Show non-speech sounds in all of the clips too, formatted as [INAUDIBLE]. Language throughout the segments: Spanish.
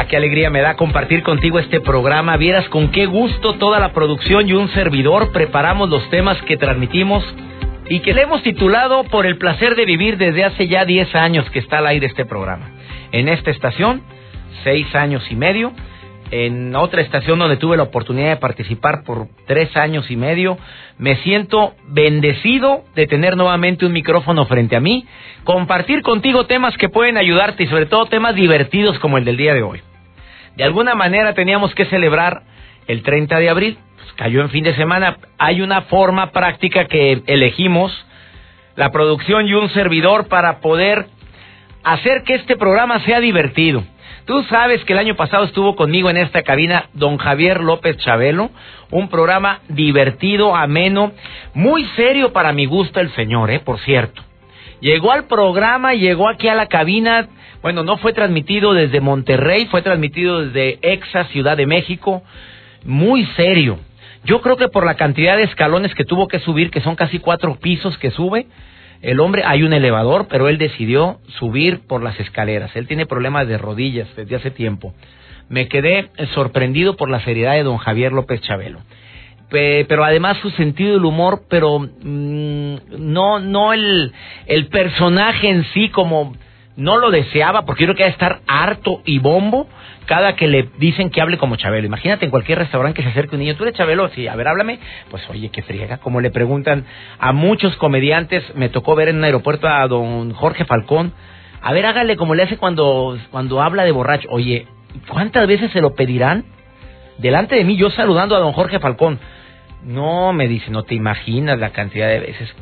Ah, qué alegría me da compartir contigo este programa. Vieras con qué gusto toda la producción y un servidor preparamos los temas que transmitimos y que le hemos titulado Por el placer de vivir desde hace ya 10 años que está al aire este programa. En esta estación, 6 años y medio. En otra estación donde tuve la oportunidad de participar por 3 años y medio. Me siento bendecido de tener nuevamente un micrófono frente a mí. Compartir contigo temas que pueden ayudarte y sobre todo temas divertidos como el del día de hoy. De alguna manera teníamos que celebrar el 30 de abril, pues cayó en fin de semana. Hay una forma práctica que elegimos, la producción y un servidor, para poder hacer que este programa sea divertido. Tú sabes que el año pasado estuvo conmigo en esta cabina don Javier López Chabelo, un programa divertido, ameno, muy serio para mi gusto el señor, eh, por cierto. Llegó al programa, llegó aquí a la cabina, bueno, no fue transmitido desde Monterrey, fue transmitido desde Exa, Ciudad de México. Muy serio. Yo creo que por la cantidad de escalones que tuvo que subir, que son casi cuatro pisos que sube, el hombre, hay un elevador, pero él decidió subir por las escaleras. Él tiene problemas de rodillas desde hace tiempo. Me quedé sorprendido por la seriedad de don Javier López Chabelo. pero además su sentido del humor, pero mm, no, no el, el personaje en sí como no lo deseaba porque creo que va a estar harto y bombo cada que le dicen que hable como Chabelo. Imagínate en cualquier restaurante que se acerque un niño, tú eres Chabelo, sí, a ver, háblame. Pues oye, qué friega, como le preguntan a muchos comediantes, me tocó ver en un aeropuerto a don Jorge Falcón, a ver, hágale como le hace cuando, cuando habla de borracho. Oye, ¿cuántas veces se lo pedirán? Delante de mí, yo saludando a don Jorge Falcón. No, me dice, no te imaginas la cantidad de veces.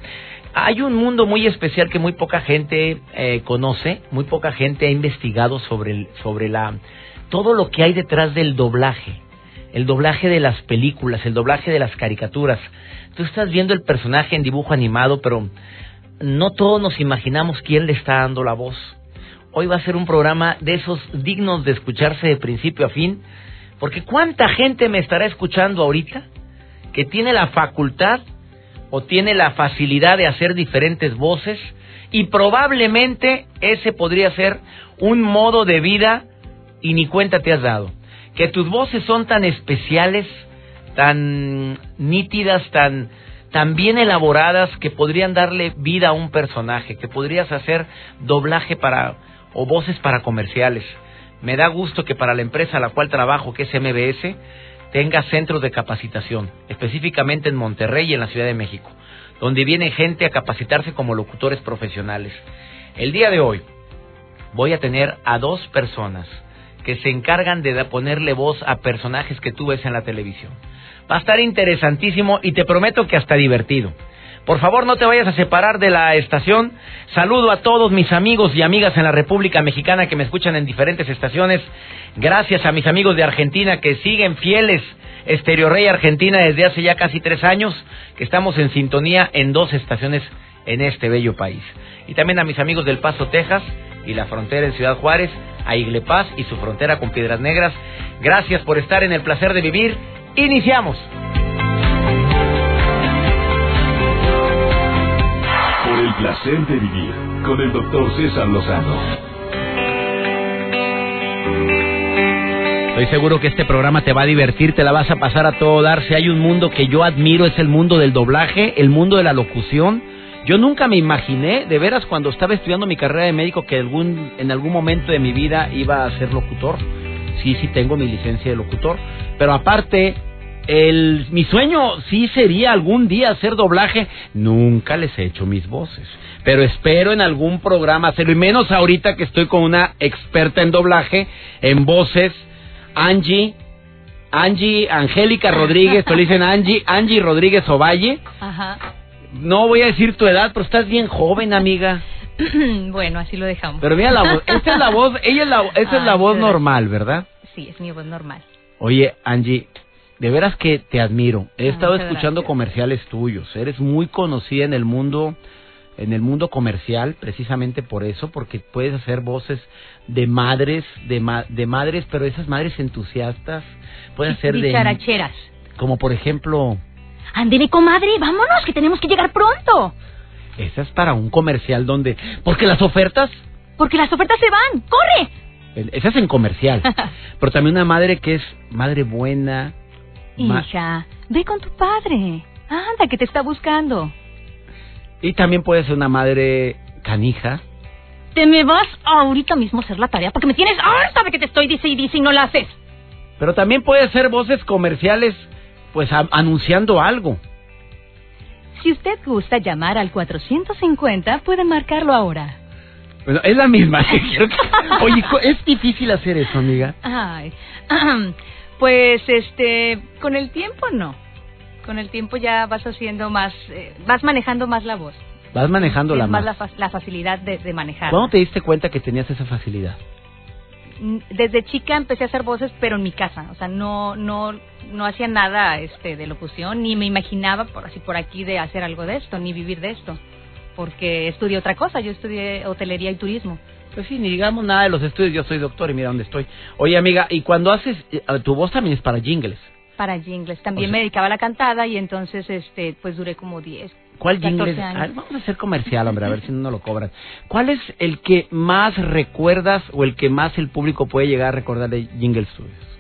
Hay un mundo muy especial que muy poca gente eh, conoce, muy poca gente ha investigado sobre, el, sobre la, todo lo que hay detrás del doblaje. El doblaje de las películas, el doblaje de las caricaturas. Tú estás viendo el personaje en dibujo animado, pero no todos nos imaginamos quién le está dando la voz. Hoy va a ser un programa de esos dignos de escucharse de principio a fin, porque ¿cuánta gente me estará escuchando ahorita que tiene la facultad o tiene la facilidad de hacer diferentes voces y probablemente ese podría ser un modo de vida y ni cuenta te has dado. Que tus voces son tan especiales, tan nítidas, tan, tan bien elaboradas que podrían darle vida a un personaje, que podrías hacer doblaje para o voces para comerciales. Me da gusto que para la empresa a la cual trabajo, que es MBS, tenga centros de capacitación, específicamente en Monterrey y en la Ciudad de México, donde viene gente a capacitarse como locutores profesionales. El día de hoy voy a tener a dos personas que se encargan de ponerle voz a personajes que tú ves en la televisión. Va a estar interesantísimo y te prometo que hasta divertido. Por favor, no te vayas a separar de la estación. Saludo a todos mis amigos y amigas en la República Mexicana que me escuchan en diferentes estaciones. Gracias a mis amigos de Argentina que siguen fieles. Estereo Rey Argentina desde hace ya casi tres años que estamos en sintonía en dos estaciones en este bello país. Y también a mis amigos del Paso, Texas y la frontera en Ciudad Juárez, a Iglepaz y su frontera con Piedras Negras. Gracias por estar en el placer de vivir. Iniciamos. Placer de vivir con el doctor César Lozano. Estoy seguro que este programa te va a divertir, te la vas a pasar a todo dar. Si hay un mundo que yo admiro es el mundo del doblaje, el mundo de la locución. Yo nunca me imaginé, de veras, cuando estaba estudiando mi carrera de médico, que algún, en algún momento de mi vida iba a ser locutor. Sí, sí tengo mi licencia de locutor. Pero aparte, el, mi sueño sí sería algún día hacer doblaje. Nunca les he hecho mis voces, pero espero en algún programa hacerlo, y menos ahorita que estoy con una experta en doblaje, en voces, Angie. Angie, Angélica Rodríguez, te dicen Angie, Angie Rodríguez Ovalle. Ajá. No voy a decir tu edad, pero estás bien joven, amiga. [CLEARS THROAT] bueno, así lo dejamos. Pero mira la voz, esta es la voz, ella es la, esa es la voz normal, ¿verdad? Sí, es mi voz normal. Oye, Angie, de veras que te admiro. He estado escuchando comerciales tuyos. Eres muy conocida en el mundo en el mundo comercial precisamente por eso, porque puedes hacer voces de madres, de, de madres, pero esas madres entusiastas, puedes hacer de... Characheras. Como por ejemplo... Ándele, comadre, vámonos, que tenemos que llegar pronto. Esa es para un comercial donde... Porque las ofertas... Porque las ofertas se van, corre. Esa es en comercial. [LAUGHS] pero también una madre que es madre buena. Hija, ve con tu padre. Anda, que te está buscando. Y también puede ser una madre canija. Te me vas ahorita mismo a hacer la tarea porque me tienes harta de que te estoy dice y dice y no la haces. Pero también puede ser voces comerciales, pues anunciando algo. Si usted gusta llamar al 450, puede marcarlo ahora. Bueno, es la misma. [LAUGHS] Oye, ¿es difícil hacer eso, amiga? Ay, pues este, con el tiempo no con el tiempo ya vas haciendo más, eh, vas manejando más la voz. Vas manejando la más. la, la facilidad de, de manejar. ¿Cuándo te diste cuenta que tenías esa facilidad? Desde chica empecé a hacer voces, pero en mi casa. O sea, no, no, no hacía nada este, de locución, ni me imaginaba por así por aquí de hacer algo de esto, ni vivir de esto. Porque estudié otra cosa, yo estudié hotelería y turismo. Pues sí, ni digamos nada de los estudios, yo soy doctor y mira dónde estoy. Oye, amiga, y cuando haces, eh, tu voz también es para jingles para jingles. También me dedicaba a la cantada y entonces este pues duré como 10. ¿Cuál jingles? vamos a hacer comercial, hombre, a ver si no lo cobran. ¿Cuál es el que más recuerdas o el que más el público puede llegar a recordar de Jingle Studios?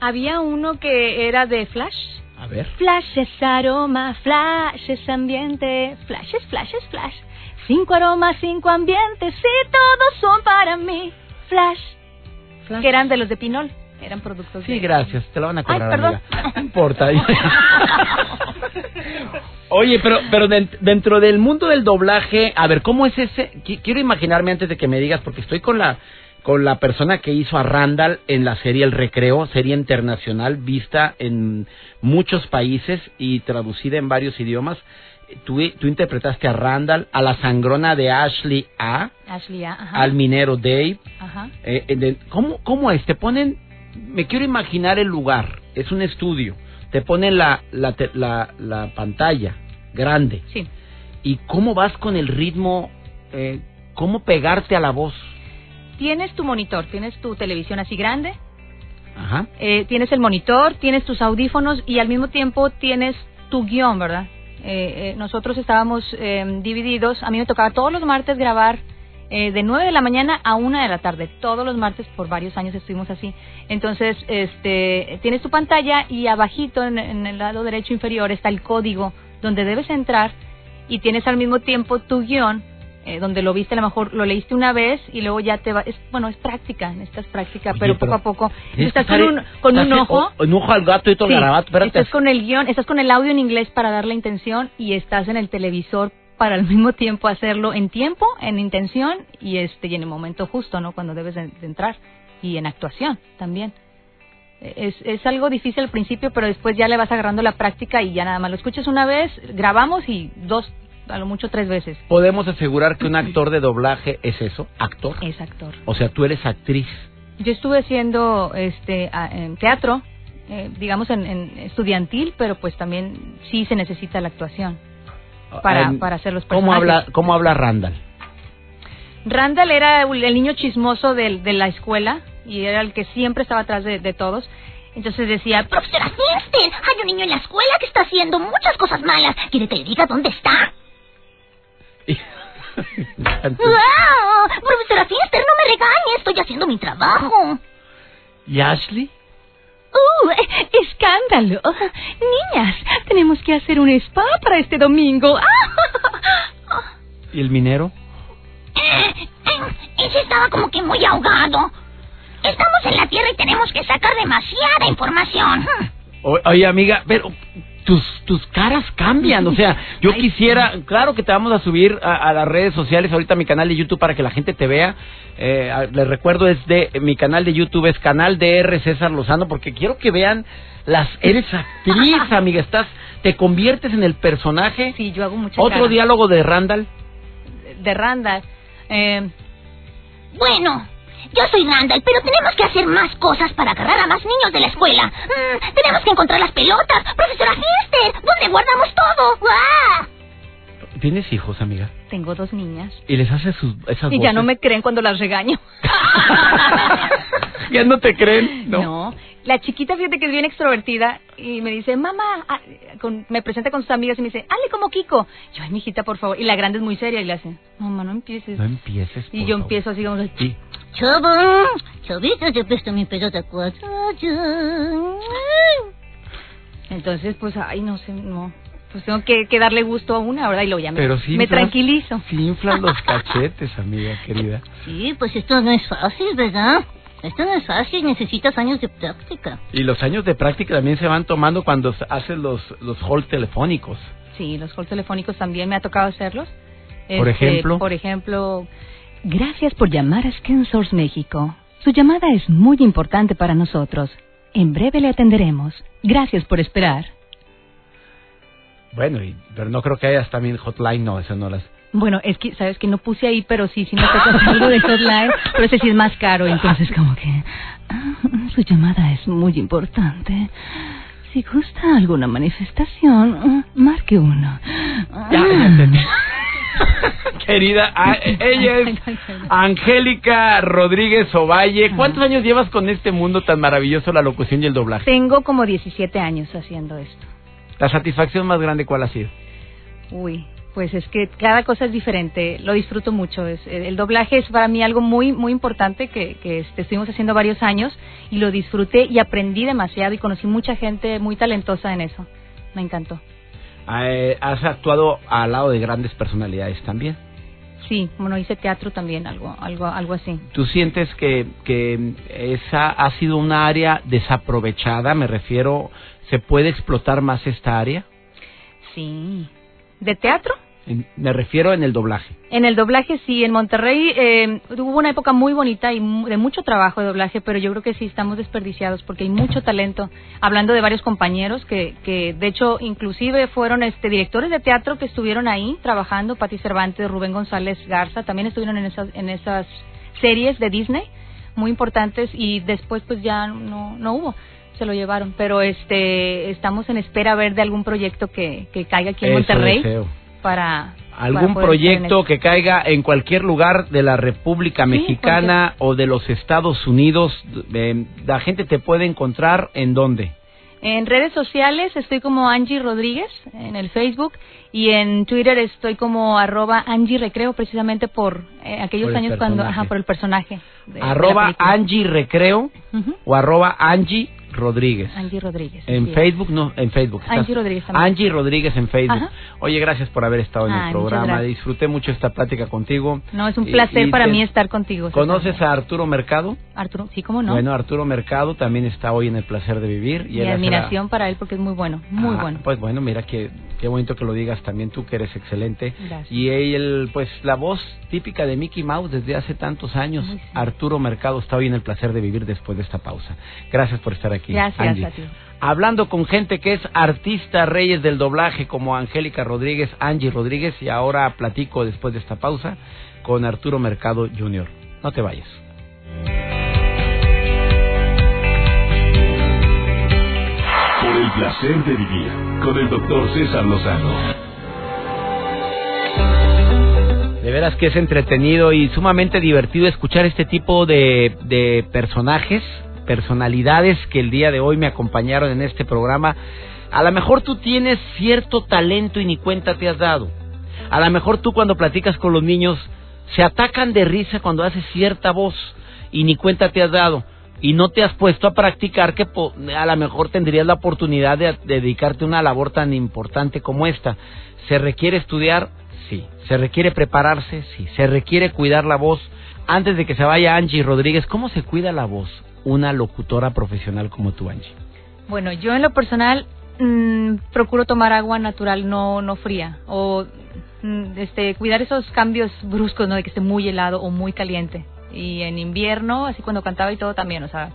Había uno que era de Flash. A ver. Flash es aroma, flash es ambiente, flash es flash es flash. Cinco aromas, cinco ambientes, y todos son para mí. Flash. flash. Que eran de los de Pinol eran productos. Sí, gracias, te lo van a cobrar. Ay, perdón. No importa. [LAUGHS] Oye, pero pero dentro del mundo del doblaje, a ver, ¿cómo es ese? Quiero imaginarme antes de que me digas, porque estoy con la con la persona que hizo a Randall en la serie El Recreo, serie internacional vista en muchos países y traducida en varios idiomas. Tú, tú interpretaste a Randall, a la sangrona de Ashley A, Ashley A al minero Dave. Ajá. Eh, ¿cómo, ¿Cómo es? ¿Te ponen me quiero imaginar el lugar. Es un estudio. Te ponen la, la, la, pantalla grande. Sí. ¿Y cómo vas con el ritmo? Eh, ¿Cómo pegarte a la voz? Tienes tu monitor, tienes tu televisión así grande. Ajá. Eh, tienes el monitor, tienes tus audífonos y al mismo tiempo tienes tu guion, ¿verdad? Eh, eh nosotros estábamos eh, divididos. A mí me tocaba todos los martes grabar eh, de 9 de la mañana a 1 de la tarde. Todos los martes por varios años estuvimos así. Entonces, este, tienes tu pantalla y abajito en, el lado derecho inferior está el código donde debes entrar y tienes al mismo tiempo tu guion eh, donde lo viste, a lo mejor lo leíste una vez y luego ya te va. Es, bueno, es práctica, es práctica, pero, poco a poco. Estás con un, con un ojo. un ojo al gato y todo el garabato, Estás con el guion, estás con el audio en inglés para dar la intención y estás en el televisor para al mismo tiempo hacerlo en tiempo, en intención y este y en el momento justo, ¿no? Cuando debes de, entrar y en actuación también. Es, es algo difícil al principio, pero después ya le vas agarrando la práctica y ya nada más lo escuchas una vez, grabamos y dos, a lo mucho tres veces. ¿Podemos asegurar que un actor de doblaje es eso? ¿Actor? Es actor. O sea, tú eres actriz. Yo estuve haciendo este, en teatro, eh, digamos en, en estudiantil, pero pues también sí se necesita la actuación para, para hacer los personajes. ¿Cómo habla, cómo habla Randall? Randall era el niño chismoso de, de la escuela y era el que siempre estaba atrás de, de todos. Entonces decía, profesora Finsten, hay un niño en la escuela que está haciendo muchas cosas malas. ¿Quiere que le diga dónde está? ¡Wow! Profesora Finsten, no me regañe, estoy haciendo mi trabajo. ¿Y Ashley? ¡Uh! ¡Escándalo! Niñas, tenemos que hacer un spa para este domingo. [LAUGHS] ¿Y el minero? Eh, ese estaba como que muy ahogado. Estamos en la Tierra y tenemos que sacar demasiada información. oye, amiga, pero tus, tus caras cambian. O sea, [LAUGHS] yo quisiera, claro que te vamos a subir a, las redes sociales, ahorita a mi canal de YouTube para que la gente te vea. Eh, les recuerdo, es de mi canal de YouTube, es canal de R. César Lozano, porque quiero que vean las. Eres actriz, [LAUGHS] amiga, estás, te conviertes en el personaje. Sí, yo hago mucho. Otro diálogo de Randall. de Randall. Eh, Bueno, yo soy Randall, pero tenemos que hacer más cosas para agarrar a más niños de la escuela. Mm, tenemos que encontrar las pelotas. Profesora Hester, ¿dónde guardamos todo? ¡Ah! ¿Tienes hijos, amiga? tengo dos niñas. ¿Y les haces sus, esas Y ya no me creen cuando las regaño. [LAUGHS] ¿Ya no te creen? No. La chiquita, fíjate que es bien extrovertida y me dice, mamá, ah", con- me presenta con sus amigas y me dice, hazle como Kiko. Yo, ay, mijita, por favor. Y la grande es muy seria y le hace, mamá, no empieces. No empieces, y por yo favor. empiezo así como, Sí. Chavo, chavita, te presto mi pelota cuatro. entonces, pues, ay, no sé, no. Pues tengo que, que darle gusto a una, ¿verdad? Y ya me, Pero sí me inflas- tranquilizo. Sí inflas los cachetes, amiga querida. Sí, pues esto no es fácil, ¿verdad? Esto no es fácil, necesitas años de práctica. Y los años de práctica también se van tomando cuando haces los, los halls telefónicos. Sí, los calls telefónicos también me ha tocado hacerlos. Por Este, ejemplo. Por ejemplo, gracias por llamar a ScanSource México. Su llamada es muy importante para nosotros. En breve le atenderemos. Gracias por esperar. Bueno, y, pero no creo que hayas también hotline, no, eso no las... Bueno, es que, sabes que no puse ahí, pero sí, sí me toca algo de hotline, pero ese sí es más caro, entonces como que... ah, su llamada es muy importante. Si gusta alguna manifestación, ah, marque uno. Ya, ya. Querida, ah, eh, [LAUGHS] ella es Angélica Rodríguez Ovalle. ¿Cuántos años llevas con este mundo tan maravilloso, la locución y el doblaje? Tengo como 17 años haciendo esto. La satisfacción más grande, ¿cuál ha sido? Uy, pues es que cada cosa es diferente. Lo disfruto mucho. Es, el doblaje es para mí algo muy, muy importante que, que este, estuvimos haciendo varios años y lo disfruté y aprendí demasiado y conocí mucha gente muy talentosa en eso. Me encantó. Eh, has actuado al lado de grandes personalidades también. Sí, bueno, hice teatro también, algo, algo, algo así. ¿Tú sientes que, que esa ha sido una área desaprovechada? Me refiero, ¿se puede explotar más esta área? Sí. ¿De teatro? En- me refiero en el doblaje. En el doblaje sí, en Monterrey eh, hubo una época muy bonita y de mucho trabajo de doblaje, pero yo creo que sí estamos desperdiciados porque hay mucho talento. Hablando de varios compañeros que, que de hecho inclusive fueron este directores de teatro que estuvieron ahí trabajando, Pati Cervantes, Rubén González Garza, también estuvieron en esas en esas series de Disney muy importantes y después pues ya no no hubo se lo llevaron, pero este estamos en espera a ver de algún proyecto que, que caiga aquí en Eso Monterrey deseo. Para algún para proyecto que caiga en cualquier lugar de la República Sí, Mexicana o de los Estados Unidos, eh, la gente te puede encontrar en dónde? En redes sociales estoy como Angie Rodríguez en el Facebook y en Twitter estoy como arroba Angie Recreo precisamente por eh, aquellos Por años cuando, ajá, por el personaje. de- arroba. Angie Recreo o arroba Angie Rodríguez. Angie Rodríguez. En. Facebook, no, en Facebook. Angie estás- Rodríguez también. Angie Rodríguez en Facebook. Ajá. Oye, gracias por haber estado en el programa. Disfruté mucho esta plática contigo. No, es un placer y para te- mí estar contigo. ¿Conoces a Arturo Mercado? Arturo? Sí, cómo no. Bueno, Arturo Mercado también está hoy en el placer de vivir. Y Mi admiración para él porque es muy bueno, muy Ah, bueno. Pues bueno, mira que qué bonito que lo digas también tú que eres excelente. Gracias. Y él, pues la voz típica de Mickey Mouse desde hace tantos años, Ay, sí. Arturo Mercado está hoy en el placer de vivir después de esta pausa. Gracias por estar aquí. Gracias Angie. a ti. Hablando con gente que es artista reyes del doblaje como Angélica Rodríguez, Angie Rodríguez y ahora platico después de esta pausa con Arturo Mercado Jr. No te vayas. Placer de vivir con el doctor César Lozano. De veras que es entretenido y sumamente divertido escuchar este tipo de, de personajes, personalidades que el día de hoy me acompañaron en este programa. A lo mejor tú tienes cierto talento y ni cuenta te has dado. A lo mejor tú cuando platicas con los niños se atacan de risa cuando haces cierta voz y ni cuenta te has dado. Y no te has puesto a practicar que a lo mejor tendrías la oportunidad de, de dedicarte a una labor tan importante como esta. ¿Se requiere estudiar? Sí. ¿Se requiere prepararse? Sí. ¿Se requiere cuidar la voz? Antes de que se vaya Angie Rodríguez, ¿cómo se cuida la voz? Una locutora profesional como tú, Angie. Bueno, yo en lo personal mm, procuro tomar agua natural, no no fría, o mm, este cuidar esos cambios bruscos, no de que esté muy helado o muy caliente. Y en invierno, así cuando cantaba y todo también, o sea,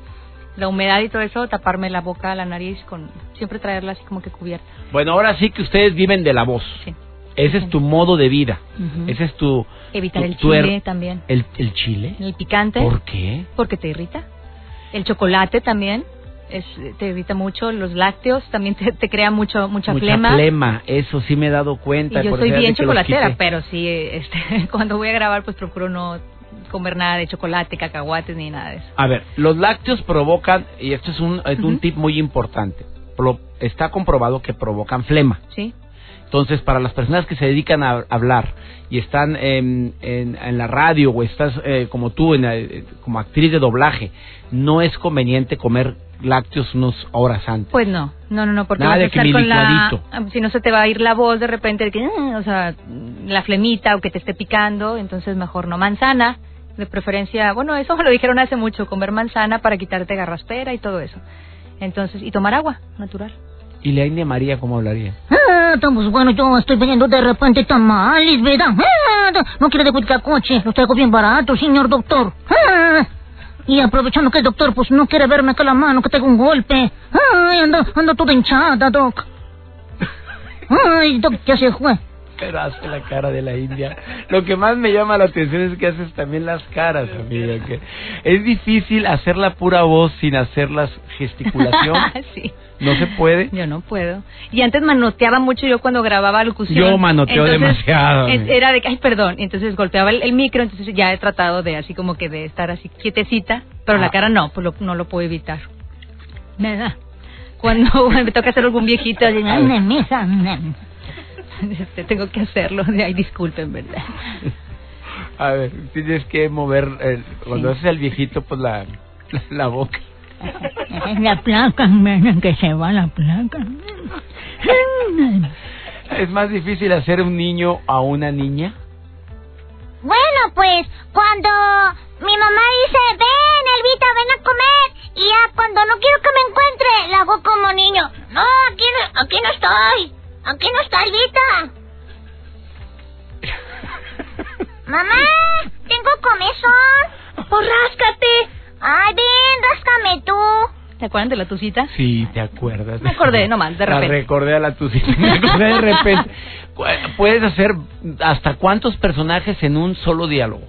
la humedad y todo eso, taparme la boca, la nariz con siempre traerla así como que cubierta. Bueno, ahora sí que ustedes viven de la voz. Sí. Ese es tu modo de vida. Ese es tu... Evitar tu- el er- chile también. ¿El, el chile? El picante. ¿Por qué? Porque te irrita. El chocolate también es, te irrita mucho. Los lácteos también te, te crea mucho, mucha, flema. flema, eso sí me he dado cuenta. Y yo soy bien chocolatera, pero sí, [LAUGHS] este, cuando voy a grabar, pues procuro no comer nada de chocolate, cacahuates ni nada de eso. A ver, los lácteos provocan, y esto es un, es un tip muy importante, pro- está comprobado que provocan flema. ¿Sí? Entonces, para las personas que se dedican a hablar y están en, en- en la radio o estás eh, como tú, en la- como actriz de doblaje, no es conveniente comer lácteos unas horas antes. Pues no, no, no, no, porque Nada vas a de que estar con la, licuadito. ah, si no se te va a ir la voz de repente, de que, "Ah", o sea, la flemita o que te esté picando, entonces mejor no manzana, de preferencia, bueno, eso me [LAUGHS] lo dijeron hace mucho, comer manzana para quitarte garraspera y todo eso. Entonces, y tomar agua natural. ¿Y la India María cómo hablaría? Ah, estamos bueno, yo estoy viendo de repente tamales, ¿verdad? Ah, no quiero de coche, los traigo bien baratos, señor doctor. Ah, y aprovechando que el doctor pues no quiere verme acá la mano, que tengo un golpe. Ay, ando, ando toda hinchada, doc. [LAUGHS] Ay, doc, ya se fue. Pero hace la cara de la India. Lo que más me llama la atención es que haces también las caras, amiga. Que es difícil hacer la pura voz sin hacer las gesticulación. [LAUGHS] sí. No se puede. Yo no puedo. Y antes manoteaba mucho yo cuando grababa locución. Yo manoteo demasiado, amiga. Era de que, ay, perdón. Entonces golpeaba el, el micro, entonces ya he tratado de así como que de estar así quietecita, pero Ah. la cara no, pues lo- no lo puedo evitar. Nada. Cuando [LAUGHS] me toca hacer algún viejito, así, Ay, me mesa, me- [LAUGHS] este, tengo que hacerlo. De [LAUGHS] ay, disculpen, ¿verdad? A ver, tienes que mover. el- cuando Sí. haces el viejito, pues la, la, la boca. La placa, me- que se va la placa. ¿Es más difícil hacer un niño a una niña? Bueno, pues cuando mi mamá dice, ven, Elvita, ven a comer, y ya cuando no quiero que me encuentre, la hago como niño. No, aquí no, aquí no estoy. Aquí no está Elvita. [LAUGHS] Mamá, tengo comezón. Pues ráscate. Ay, ven, ráscame tú. ¿Te acuerdan de la tucita? Sí, ¿te acuerdas? Me acordé nomás, de repente. La recordé a la tucita. Me acordé de repente. Puedes hacer hasta cuántos personajes en un solo diálogo.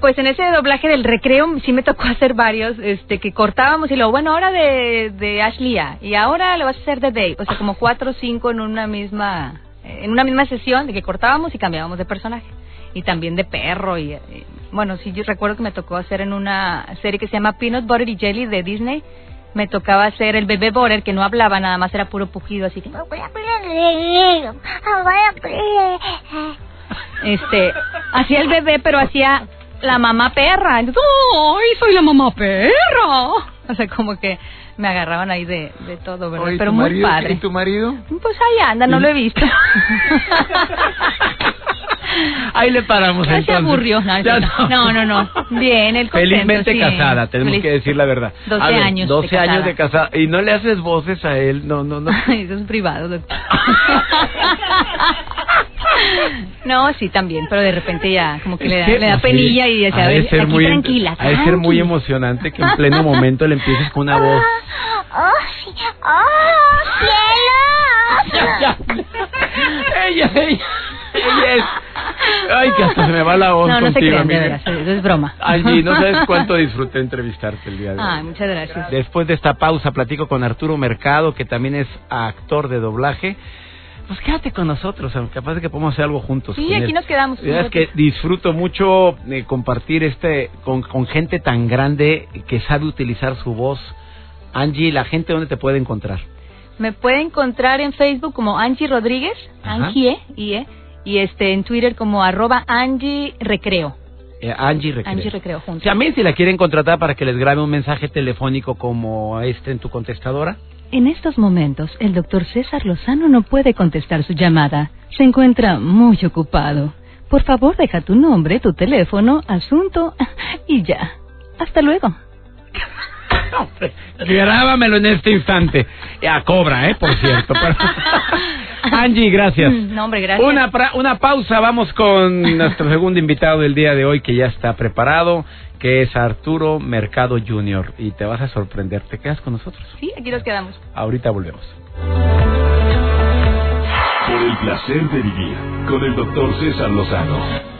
Pues en ese doblaje del recreo sí me tocó [LAUGHS] hacer varios, este, que cortábamos y luego, bueno, ahora de, de Ashley A, y ahora lo vas a hacer de Dave, o sea, como cuatro o cinco en una misma, en una misma sesión de que cortábamos y cambiábamos de personaje. Y también de perro y, y, bueno, sí, yo recuerdo que me tocó hacer en una serie que se llama Peanut Butter y Jelly de Disney, me tocaba hacer el bebé Butter que no hablaba, nada más era puro pujido, así que, [LAUGHS] este, hacía el bebé, pero hacía la mamá perra. Entonces, ¡ay, soy la mamá perra! O sea, como que me agarraban ahí de, de todo, ¿verdad? Oye, ¿y pero muy marido? padre. ¿Y tu marido? Pues ahí anda, no lo he visto. [LAUGHS] Ahí le paramos Ya se aburrió. No, Ya no, no, no. Bien, él contento, Felizmente sí. casada, tenemos Feliz- que decir la verdad. 12 A ver, años de 12 años de casada. Y no le haces voces a él, no, no, no. [LAUGHS] Eso es privado, doctor. [LAUGHS] No, sí, también, pero de repente ya como que le da, Es que, le da sí, penilla y dice, ha a de ver, ser aquí muy, tranquila. Ha de ser muy emocionante que en pleno momento le empieces con una voz. [LAUGHS] ¡Oh, sí. ¡Oh, cielo! Ya, ella, ella, ella es. Ay, que hasta se me va la voz No, no se contigo, crean, de amiga. veras, eso es broma. Angie, no sabes [LAUGHS] cuánto disfruté entrevistarte el día de hoy. Ay, muchas gracias. Después de esta pausa platico con Arturo Mercado, que también es actor de doblaje. Pues quédate con nosotros, capaz de que podemos hacer algo juntos. Sí, aquí él. nos quedamos. La verdad es que disfruto mucho eh, compartir este con, con gente tan grande que sabe utilizar su voz. Angie, la gente dónde te puede encontrar. Me puede encontrar en Facebook como Angie Rodríguez, Ajá. Angie, E, I, E, y este en Twitter como arroba Angie Recreo. Eh, Angie Recreo. Angie Recreo juntos. También si la quieren contratar para que les grabe un mensaje telefónico como este en tu contestadora. En estos momentos, el doctor César Lozano no puede contestar su llamada. Se encuentra muy ocupado. Por favor, deja tu nombre, tu teléfono, asunto [LAUGHS] y ya. Hasta luego. [LAUGHS] [LAUGHS] Grábamelo en este instante. A cobra, ¿eh? Por cierto. Pero- [LAUGHS] Angie, gracias. No, hombre, gracias. Una, pra- una pausa, vamos con nuestro segundo invitado del día de hoy que ya está preparado, que es Arturo Mercado Jr. Y te vas a sorprender, ¿te quedas con nosotros? Sí, aquí nos quedamos. Ahorita volvemos. Por Por el placer de vivir con el doctor César Lozano.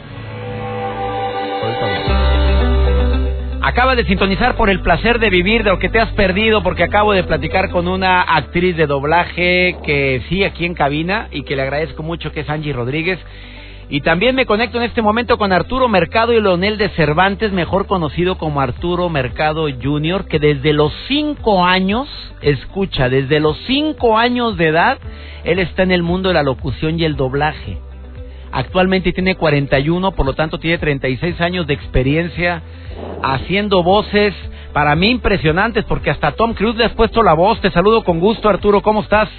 Acaba de sintonizar por el placer de vivir de lo que te has perdido porque acabo de platicar con una actriz de doblaje que sigue aquí en cabina y que le agradezco mucho que es Angie Rodríguez. Y también me conecto en este momento con Arturo Mercado y Leonel de Cervantes, mejor conocido como Arturo Mercado Jr., que desde los cinco años, escucha, desde los cinco años de edad, él está en el mundo de la locución y el doblaje. Actualmente tiene 41, por lo tanto tiene 36 años de experiencia haciendo voces para mí impresionantes, porque hasta Tom Cruise le has puesto la voz. Te saludo con gusto, Arturo, ¿cómo estás?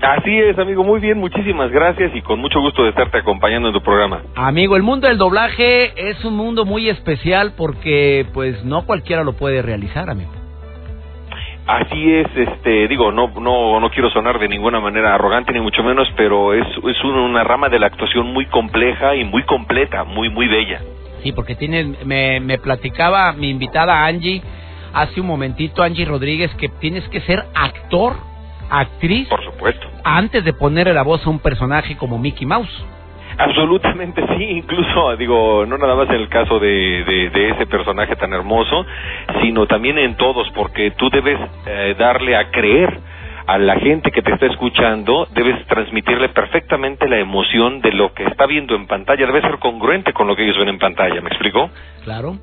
Así es, amigo, muy bien, muchísimas gracias y con mucho gusto de estarte acompañando en tu programa. Amigo, el mundo del doblaje es un mundo muy especial porque pues no cualquiera lo puede realizar, amigo. Así es, este, digo, no, no, no quiero sonar de ninguna manera arrogante ni mucho menos, pero es, es una rama de la actuación muy compleja y muy completa, muy, muy bella. Sí, porque tiene, me, me platicaba mi invitada Angie hace un momentito, Angie Rodríguez, que tienes que ser actor, actriz, Por supuesto. antes de ponerle la voz a un personaje como Mickey Mouse. Absolutamente sí, incluso digo, no nada más en el caso de, de, de ese personaje tan hermoso, sino también en todos, porque tú debes eh, darle a creer a la gente que te está escuchando, debes transmitirle perfectamente la emoción de lo que está viendo en pantalla, debe ser congruente con lo que ellos ven en pantalla, ¿me explico? Claro.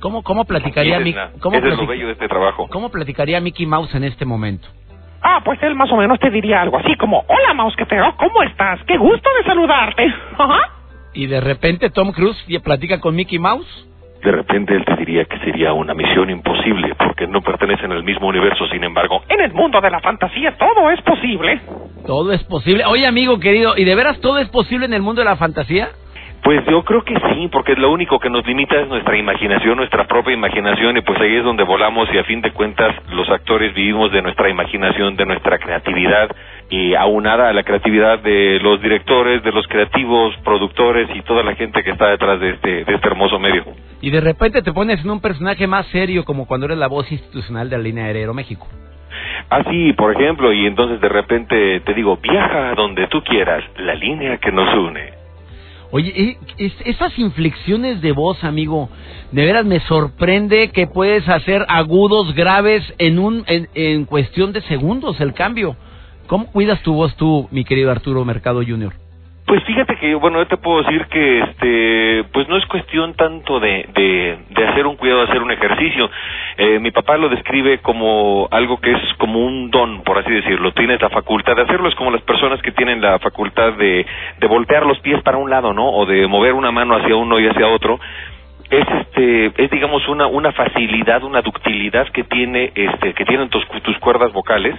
¿Cómo, platicaría platic- de este trabajo. ¿Cómo platicaría Mickey Mouse en este momento? Ah, pues él más o menos te diría algo así como, hola Mausquetero, ¿cómo estás? Qué gusto de saludarte. Ajá. Y de repente Tom Cruise platica con Mickey Mouse. De repente él te diría que sería una misión imposible porque no pertenecen al mismo universo, sin embargo, En el mundo de la fantasía todo es posible. Todo es posible. Oye, amigo querido, ¿y de veras todo es posible en el mundo de la fantasía? Pues yo creo que sí, porque lo único que nos limita es nuestra imaginación, nuestra propia imaginación, y pues ahí es donde volamos y a fin de cuentas los actores vivimos de nuestra imaginación, de nuestra creatividad, y aunada a la creatividad de los directores, de los creativos, productores y toda la gente que está detrás de este, de este hermoso medio. Y de repente te pones en un personaje más serio como cuando eres la voz institucional de la línea Aéreo México. Así, por ejemplo, y entonces de repente te digo, viaja donde tú quieras, la línea que nos une. Oye, eh, es- esas inflexiones de voz, amigo, de veras me sorprende que puedes hacer agudos, graves en un en, en cuestión de segundos el cambio. ¿Cómo cuidas tu voz tú, mi querido Arturo Mercado Jr.? Pues fíjate que, bueno, yo te puedo decir que, este, pues no es cuestión tanto de, de, de hacer un cuidado, hacer un ejercicio. Eh, mi papá lo describe como algo que es como un don, por así decirlo. Tienes la facultad de hacerlo, es como las personas que tienen la facultad de, de voltear los pies para un lado, ¿no? O de mover una mano hacia uno y hacia otro es este es digamos una una facilidad una ductilidad que tiene este que tienen tus, tus cuerdas vocales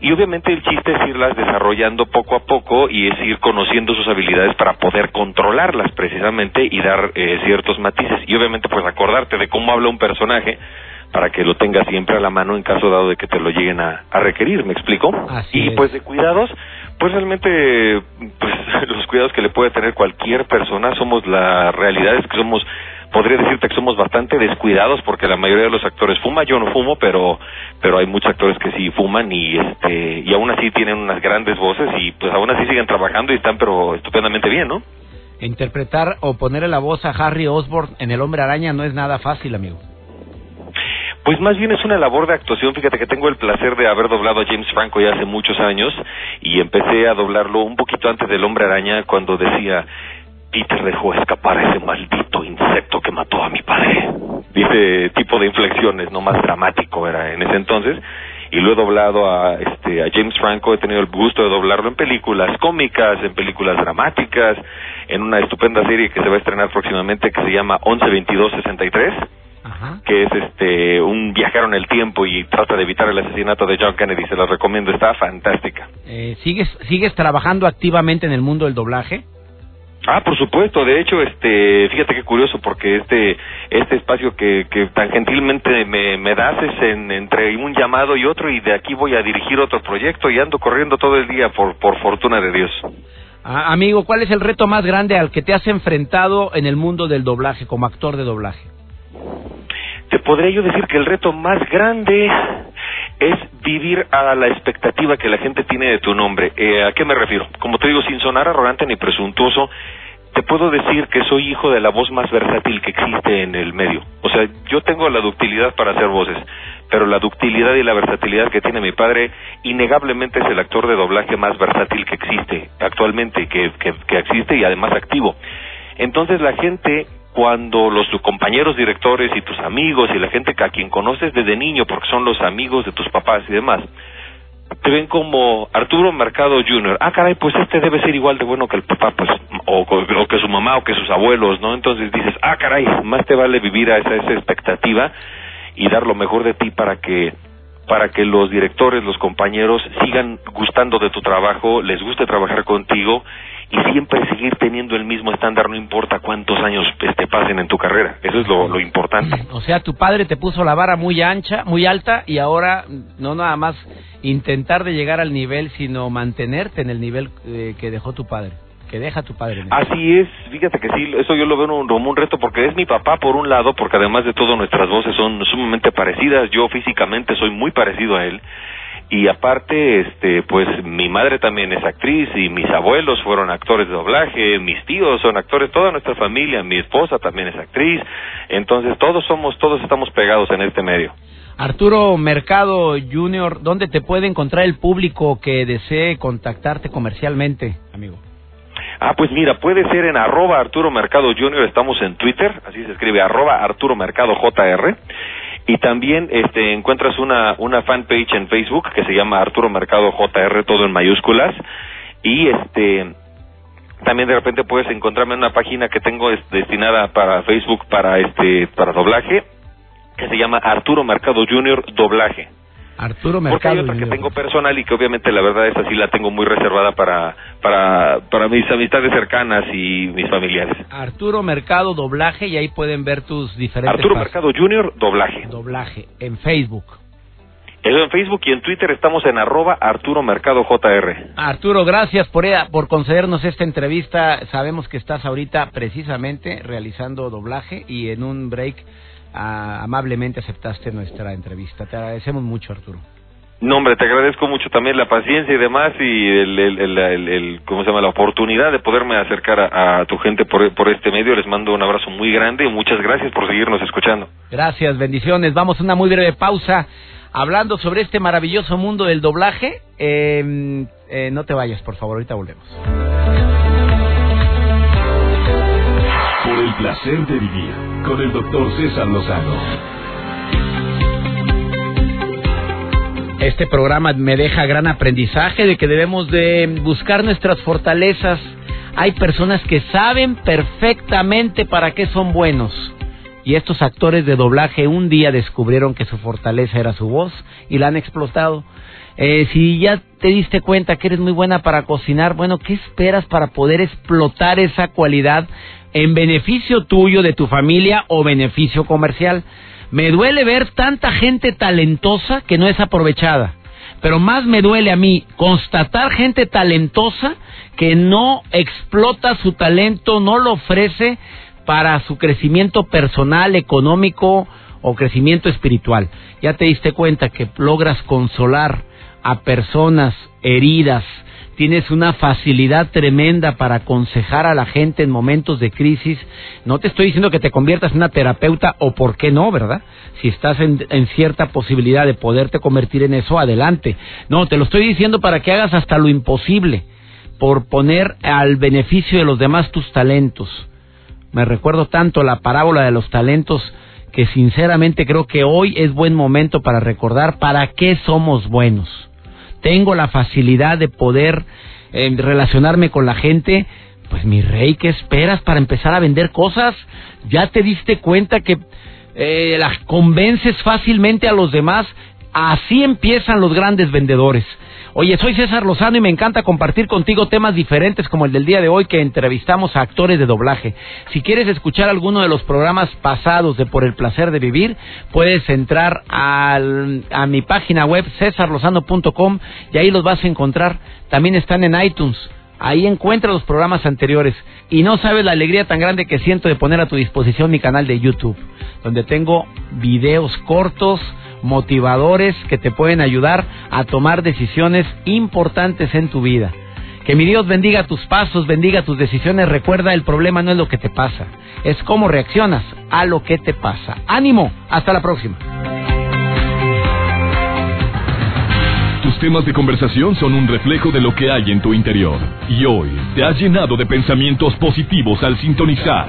y obviamente el chiste es irlas desarrollando poco a poco y es ir conociendo sus habilidades para poder controlarlas precisamente y dar eh, ciertos matices y obviamente pues acordarte de cómo habla un personaje para que lo tengas siempre a la mano en caso dado de que te lo lleguen a, a requerir, ¿me explico? Así y es. pues de cuidados, pues realmente pues [LAUGHS] los cuidados que le puede tener cualquier persona somos la realidad es que somos podría decirte que somos bastante descuidados porque la mayoría de los actores fuma, yo no fumo, pero pero hay muchos actores que sí fuman y este y aún así tienen unas grandes voces y pues aún así siguen trabajando y están pero estupendamente bien, ¿no? Interpretar o ponerle la voz a Harry Osborn en El Hombre Araña no es nada fácil, amigo. Pues más bien es una labor de actuación. Fíjate que tengo el placer de haber doblado a James Franco ya hace muchos años y empecé a doblarlo un poquito antes del Hombre Araña cuando decía Peter dejó escapar a ese maldito insecto que mató a mi padre. Dice tipo de inflexiones, no más dramático era en ese entonces. Y lo he doblado a, este, a James Franco, he tenido el gusto de doblarlo en películas cómicas, en películas dramáticas, en una estupenda serie que se va a estrenar próximamente que se llama 112263 Ajá. que es este un viajero en el tiempo y trata de evitar el asesinato de John Kennedy. Se la recomiendo, está fantástica. Eh, ¿sigues, ¿Sigues trabajando activamente en el mundo del doblaje? Ah, por supuesto. De hecho, este, fíjate qué curioso porque este este espacio que, que tan gentilmente me, me das es en, entre un llamado y otro y de aquí voy a dirigir otro proyecto y ando corriendo todo el día por por fortuna de Dios. Ah, amigo, ¿cuál es el reto más grande al que te has enfrentado en el mundo del doblaje como actor de doblaje? Te podría yo decir que el reto más grande vivir a la expectativa que la gente tiene de tu nombre. Eh, ¿A qué me refiero? Como te digo, sin sonar arrogante ni presuntuoso, te puedo decir que soy hijo de la voz más versátil que existe en el medio. O sea, yo tengo la ductilidad para hacer voces, pero la ductilidad y la versatilidad que tiene mi padre innegablemente es el actor de doblaje más versátil que existe actualmente, que, que, que existe y además activo. Entonces la gente cuando los tus compañeros directores y tus amigos y la gente que a quien conoces desde niño porque son los amigos de tus papás y demás te ven como Arturo Mercado Jr. Ah, caray, pues este debe ser igual de bueno que el papá, pues, o, o que su mamá o que sus abuelos, ¿no? Entonces dices, ah, caray, más te vale vivir a esa, esa expectativa y dar lo mejor de ti para que para que los directores, los compañeros sigan gustando de tu trabajo, les guste trabajar contigo y siempre seguir teniendo el mismo estándar, no importa cuántos años este, pasen en tu carrera. Eso es lo, importante. O sea, tu padre te puso la vara muy ancha, muy alta, y ahora no nada más intentar de llegar al nivel, sino mantenerte en el nivel eh, que dejó tu padre que deja tu padre. Así es, fíjate que sí, eso yo lo veo como un reto porque es mi papá por un lado, porque además de todo nuestras voces son sumamente parecidas, yo físicamente soy muy parecido a él y aparte este pues mi madre también es actriz y mis abuelos fueron actores de doblaje mis tíos son actores toda nuestra familia mi esposa también es actriz entonces todos somos todos estamos pegados en este medio Arturo Mercado Junior dónde te puede encontrar el público que desee contactarte comercialmente amigo Ah, pues mira, puede ser en arroba Arturo Mercado Junior, estamos en Twitter, así se escribe, arroba Arturo Mercado JR. Y también este, encuentras una, una fanpage en Facebook que se llama Arturo Mercado JR, todo en mayúsculas. Y este también de repente puedes encontrarme en una página que tengo destinada para Facebook para este para doblaje que se llama Arturo Mercado Junior Doblaje. Arturo Mercado. Porque hay otra que tengo personal y que obviamente la verdad es así la tengo muy reservada para, para, para mis amistades cercanas y mis familiares. Arturo Mercado Doblaje y ahí pueden ver tus diferentes. Arturo Mercado Junior Doblaje. Doblaje en Facebook. Eso en Facebook y en Twitter estamos en arroba Arturo Mercado JR. Arturo, gracias por, por concedernos esta entrevista. Sabemos que estás ahorita precisamente realizando doblaje y en un break amablemente aceptaste nuestra entrevista. Te agradecemos mucho, Arturo. No, hombre, te agradezco mucho también la paciencia y demás y el, el, el, ¿cómo se llama? La oportunidad de poderme acercar a, tu gente por, por, este medio. Les mando un abrazo muy grande y muchas gracias por seguirnos escuchando. Gracias, bendiciones. Vamos a una muy breve pausa hablando sobre este maravilloso mundo del doblaje. Eh, eh, no te vayas, por favor, ahorita volvemos. Placer de vivir con el doctor César Lozano. Este programa me deja gran aprendizaje de que debemos de buscar nuestras fortalezas. Hay personas que saben perfectamente para qué son buenos. Y estos actores de doblaje un día descubrieron que su fortaleza era su voz y la han explotado. Eh, si ya te diste cuenta que eres muy buena para cocinar, bueno, ¿qué esperas para poder explotar esa cualidad en beneficio tuyo, de tu familia o beneficio comercial. Me duele ver tanta gente talentosa que no es aprovechada. Pero más me duele a mí constatar gente talentosa que no explota su talento, no lo ofrece para su crecimiento personal, económico o crecimiento espiritual. Ya te diste cuenta que logras consolar a personas heridas, tienes una facilidad tremenda para aconsejar a la gente en momentos de crisis. No te estoy diciendo que te conviertas en una terapeuta o por qué no, ¿verdad? Si estás en, cierta posibilidad de poderte convertir en eso, adelante. No, te lo estoy diciendo para que hagas hasta lo imposible por poner al beneficio de los demás tus talentos. Me recuerdo tanto la parábola de los talentos que sinceramente creo que hoy es buen momento para recordar para qué somos buenos tengo la facilidad de poder eh, relacionarme con la gente, pues mi rey, ¿qué esperas para empezar a vender cosas? ¿Ya te diste cuenta que eh, las convences fácilmente a los demás? Así empiezan los grandes vendedores. Oye, soy César Lozano y me encanta compartir contigo temas diferentes como el del día de hoy que entrevistamos a actores de doblaje. Si quieres escuchar alguno de los programas pasados de Por el Placer de Vivir, puedes entrar al, a mi página web cesarlozano.com y ahí los vas a encontrar. También están en iTunes. Ahí encuentra los programas anteriores y no sabes la alegría tan grande que siento de poner a tu disposición mi canal de YouTube, donde tengo videos cortos motivadores que te pueden ayudar a tomar decisiones importantes en tu vida. Que mi Dios bendiga tus pasos, bendiga tus decisiones. Recuerda, el problema no es lo que te pasa, es cómo reaccionas a lo que te pasa. Ánimo, hasta la próxima. Tus temas de conversación son un reflejo de lo que hay en tu interior. Y hoy te has llenado de pensamientos positivos al sintonizar.